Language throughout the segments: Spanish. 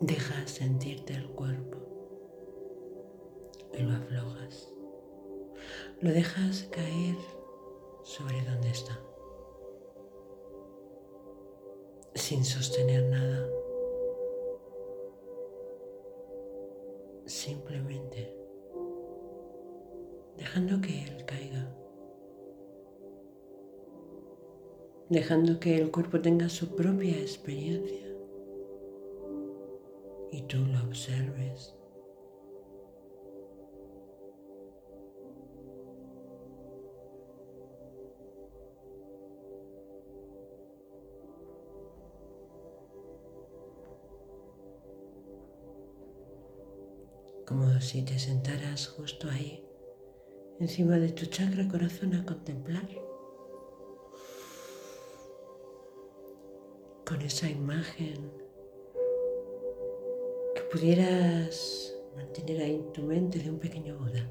Deja sentirte el cuerpo y lo aflojas. Lo dejas caer sobre donde está, sin sostener nada, simplemente dejando que él caiga, dejando que el cuerpo tenga su propia experiencia y tú lo observes. como si te sentaras justo ahí, encima de tu chakra corazón a contemplar con esa imagen pudieras mantener ahí en tu mente de un pequeño Buda.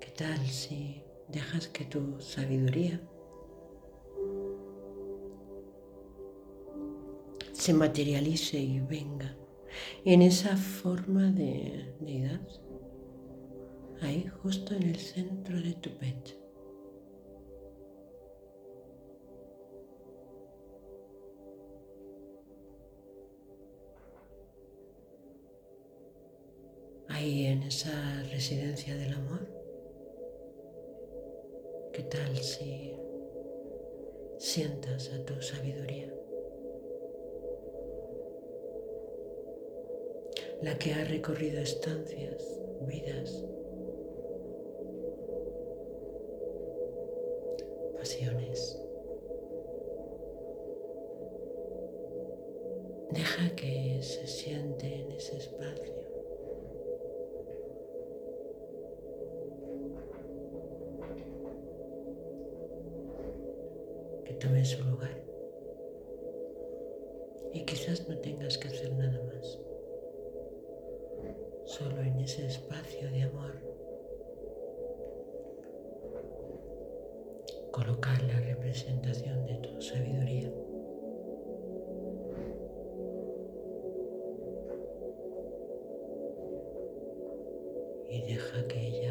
¿Qué tal si dejas que tu sabiduría se materialice y venga en esa forma de deidad, ahí justo en el centro de tu pecho. Ahí en esa residencia del amor. ¿Qué tal si sientas a tu sabiduría? la que ha recorrido estancias, vidas, pasiones. Deja que se siente en ese espacio. que su lugar. Y quizás no tengas que hacer nada más. Solo en ese espacio de amor, colocar la representación de tu sabiduría. y deja que ella